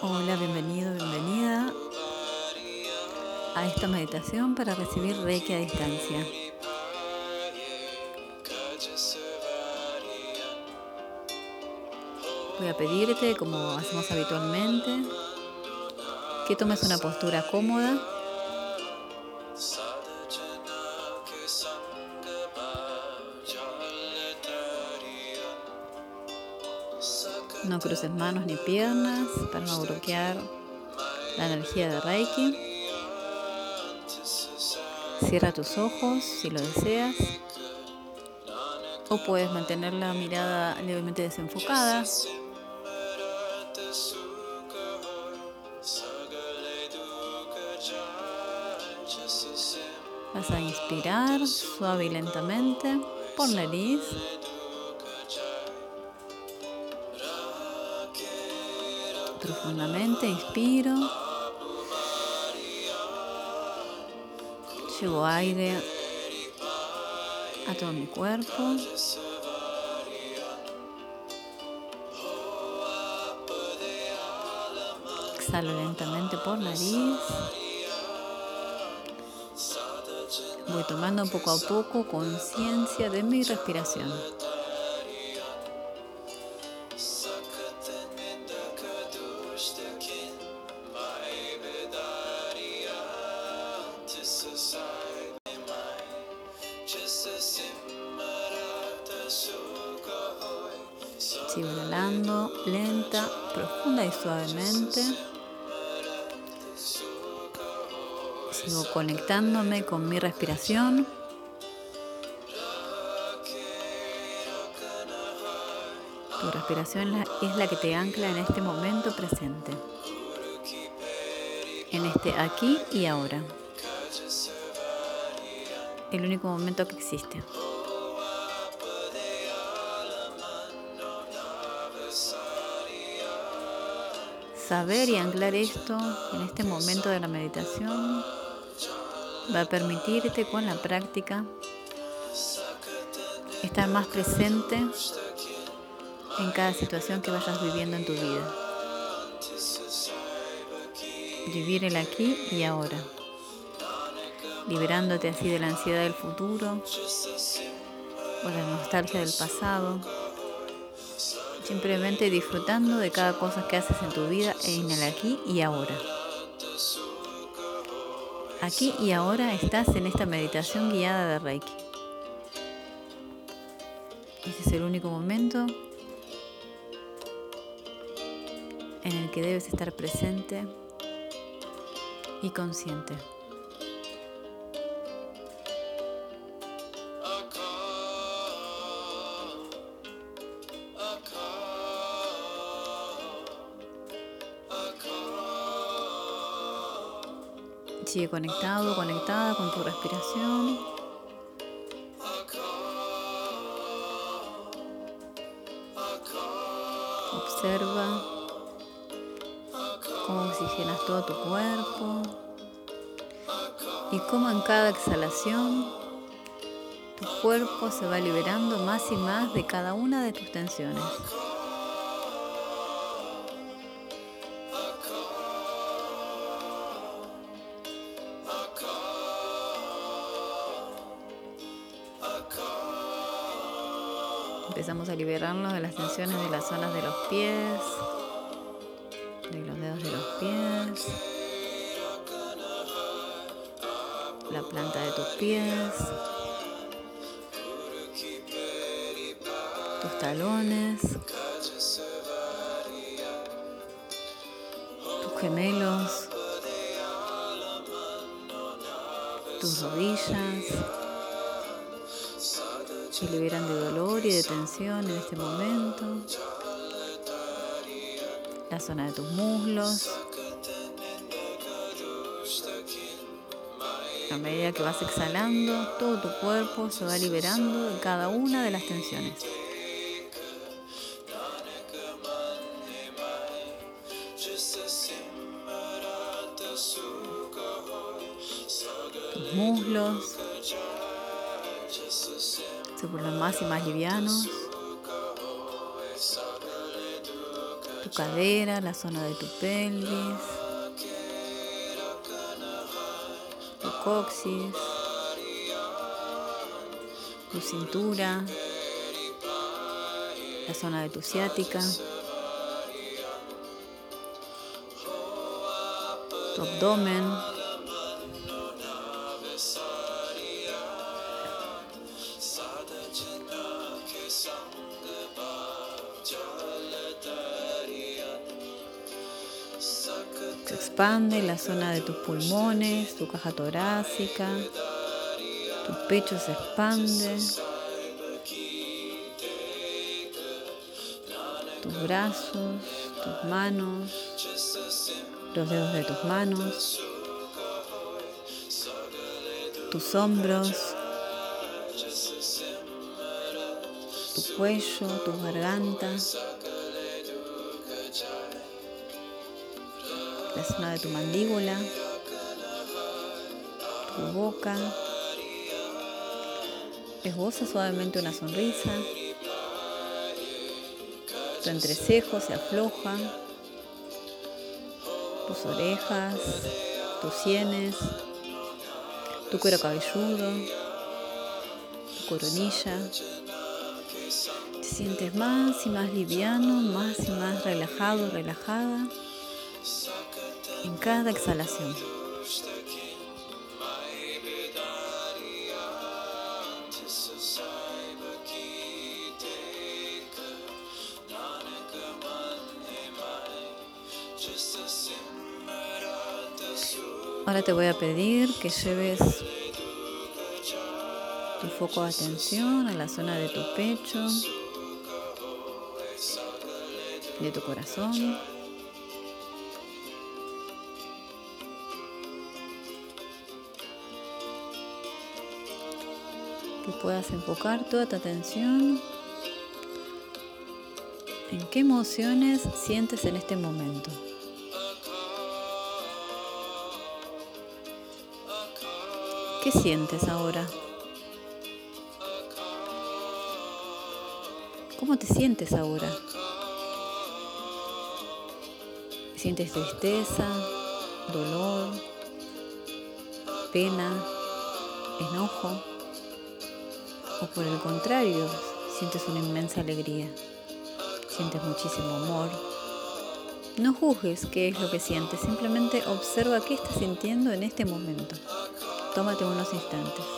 Hola, bienvenido, bienvenida a esta meditación para recibir Reiki a distancia. Voy a pedirte, como hacemos habitualmente, que tomes una postura cómoda. Cruces manos ni piernas para no bloquear la energía de Reiki. Cierra tus ojos si lo deseas. O puedes mantener la mirada levemente desenfocada. Vas a inspirar suave y lentamente por nariz. Profundamente inspiro. Llevo aire a todo mi cuerpo. Exhalo lentamente por nariz. Voy tomando poco a poco conciencia de mi respiración. Sigo inhalando lenta, profunda y suavemente. Sigo conectándome con mi respiración. Tu respiración es la que te ancla en este momento presente. En este aquí y ahora. El único momento que existe. Saber y anclar esto en este momento de la meditación va a permitirte con la práctica estar más presente en cada situación que vayas viviendo en tu vida. Vivir el aquí y ahora, liberándote así de la ansiedad del futuro o la nostalgia del pasado, simplemente disfrutando de cada cosa que haces en tu vida en el aquí y ahora. Aquí y ahora estás en esta meditación guiada de Reiki. Este es el único momento en el que debes estar presente y consciente. Sigue conectado, conectada con tu respiración. Observa cómo oxigenas todo tu cuerpo y cómo en cada exhalación tu cuerpo se va liberando más y más de cada una de tus tensiones. Empezamos a liberarnos de las tensiones de las zonas de los pies, de los dedos de los pies, la planta de tus pies, tus talones, tus gemelos, tus rodillas se liberan de dolor y de tensión en este momento. La zona de tus muslos. A medida que vas exhalando, todo tu cuerpo se va liberando de cada una de las tensiones. Se vuelven más y más livianos. tu cadera, la zona de tu pelvis, tu coxis, tu cintura, la zona de tu ciática, tu abdomen. Expande la zona de tus pulmones, tu caja torácica, tu pecho se expande, tus brazos, tus manos, los dedos de tus manos, tus hombros, tu cuello, tu garganta. La zona de tu mandíbula, tu boca. Esboza suavemente una sonrisa. Tu entrecejo se afloja. Tus orejas, tus sienes, tu cuero cabelludo, tu coronilla. Te sientes más y más liviano, más y más relajado, relajada en cada exhalación. Ahora te voy a pedir que lleves tu foco de atención a la zona de tu pecho, de tu corazón. Puedas enfocar toda tu atención en qué emociones sientes en este momento. ¿Qué sientes ahora? ¿Cómo te sientes ahora? ¿Sientes tristeza, dolor, pena, enojo? O por el contrario, sientes una inmensa alegría, sientes muchísimo amor. No juzgues qué es lo que sientes, simplemente observa qué estás sintiendo en este momento. Tómate unos instantes.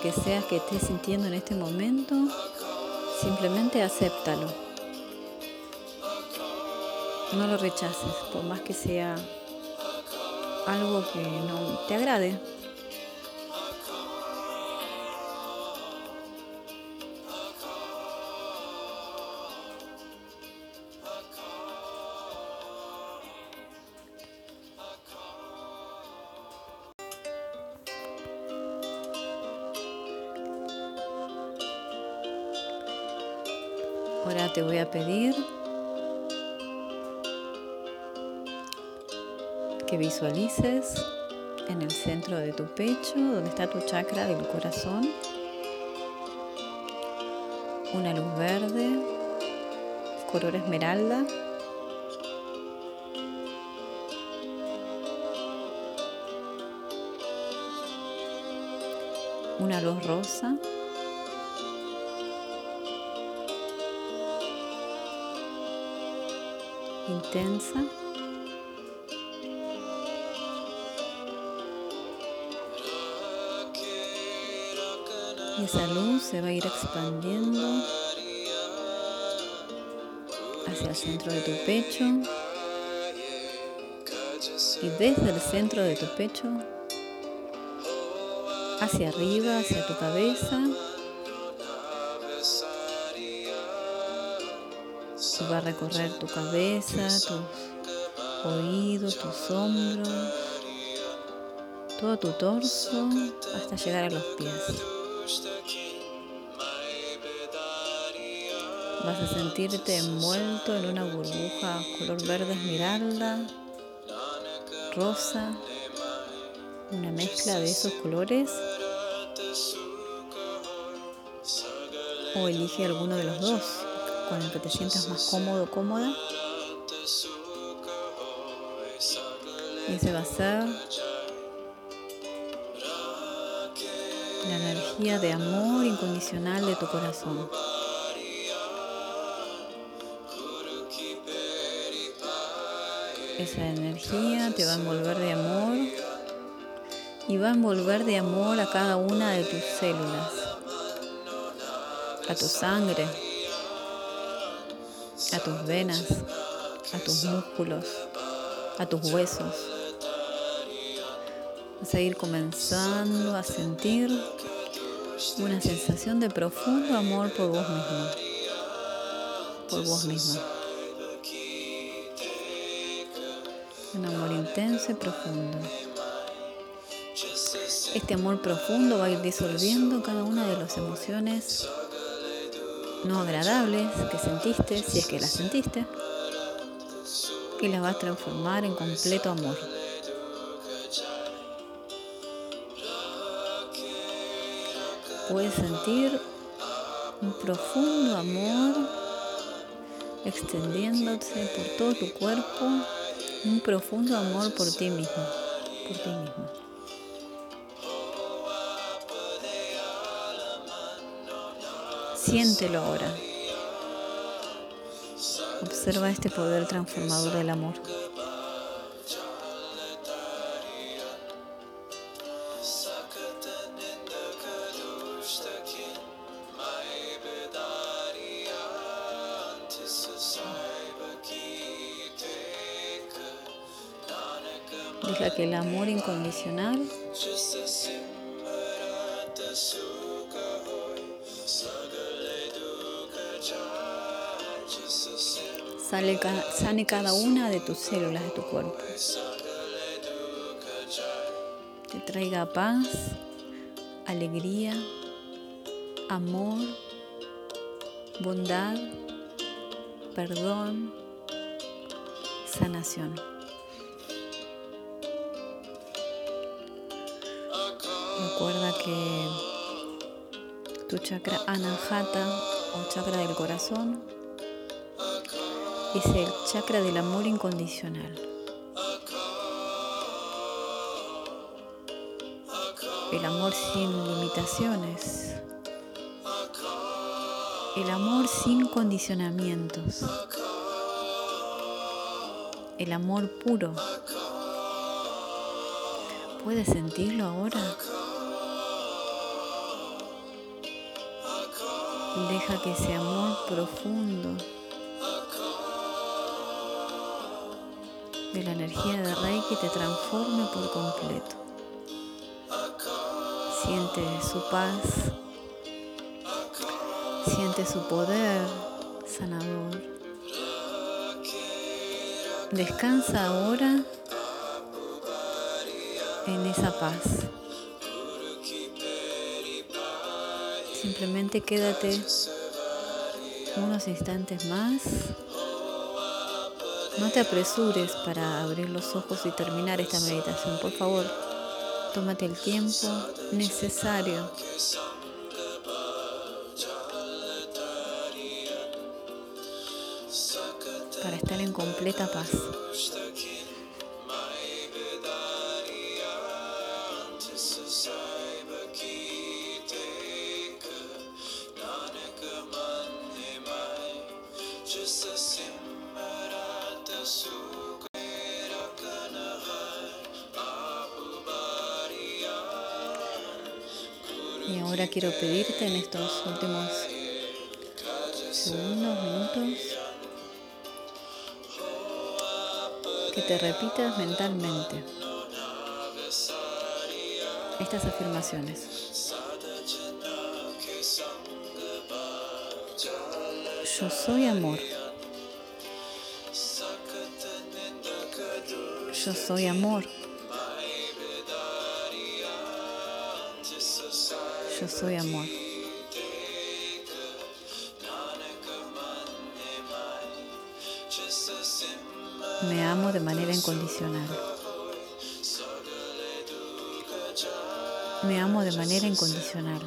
Que sea que estés sintiendo en este momento, simplemente acéptalo. No lo rechaces, por más que sea algo que no te agrade. Te voy a pedir que visualices en el centro de tu pecho, donde está tu chakra del corazón, una luz verde, color esmeralda. Una luz rosa. Intensa. Y esa luz se va a ir expandiendo hacia el centro de tu pecho. Y desde el centro de tu pecho hacia arriba, hacia tu cabeza. Va a recorrer tu cabeza, tus oídos, tus hombros, todo tu torso hasta llegar a los pies. Vas a sentirte envuelto en una burbuja color verde esmeralda, rosa, una mezcla de esos colores. O elige alguno de los dos, con el que te sientas más cómodo cómoda. Ese va a ser la energía de amor incondicional de tu corazón. Esa energía te va a envolver de amor y va a envolver de amor a cada una de tus células, a tu sangre, a tus venas, a tus músculos, a tus huesos. Vas a ir comenzando a sentir una sensación de profundo amor por vos mismo, por vos mismo. Un amor intenso y profundo. Este amor profundo va a ir disolviendo cada una de las emociones no agradables que sentiste, si es que las sentiste, y las va a transformar en completo amor. Puedes sentir un profundo amor extendiéndose por todo tu cuerpo, un profundo amor por ti mismo, por ti mismo. Siéntelo ahora. Observa este poder transformador del amor. Deja que el amor incondicional Sale, sane cada una de tus células de tu cuerpo. Te traiga paz, alegría, amor, bondad, perdón, sanación. Recuerda que tu chakra anahata o chakra del corazón es el chakra del amor incondicional. El amor sin limitaciones. El amor sin condicionamientos. El amor puro. ¿Puedes sentirlo ahora? Deja que ese amor profundo de la energía de Reiki te transforme por completo. Siente su paz, siente su poder sanador. Descansa ahora en esa paz. Simplemente quédate unos instantes más no te apresures para abrir los ojos y terminar esta meditación. Por favor, tómate el tiempo necesario para estar en completa paz. Quiero pedirte en estos últimos segundos, minutos, que te repitas mentalmente estas afirmaciones. Yo soy amor. Yo soy amor. Yo soy amor. Me amo de manera incondicional. Me amo de manera incondicional.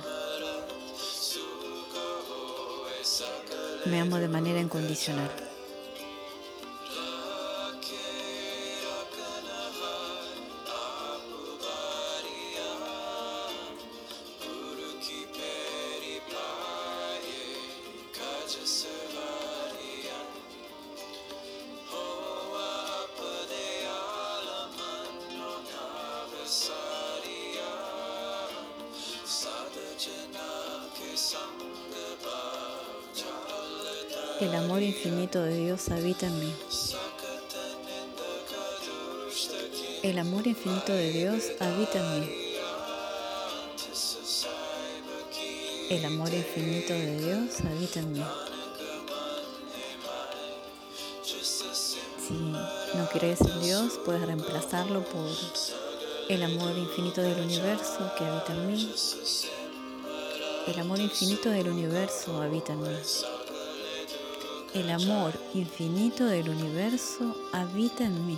Me amo de manera incondicional. El amor infinito de Dios habita en mí. El amor infinito de Dios habita en mí. El amor infinito de Dios habita en mí. Si no crees en Dios, puedes reemplazarlo por el amor infinito del universo que habita en mí. El amor infinito del universo habita en mí. El amor infinito del universo habita en mí.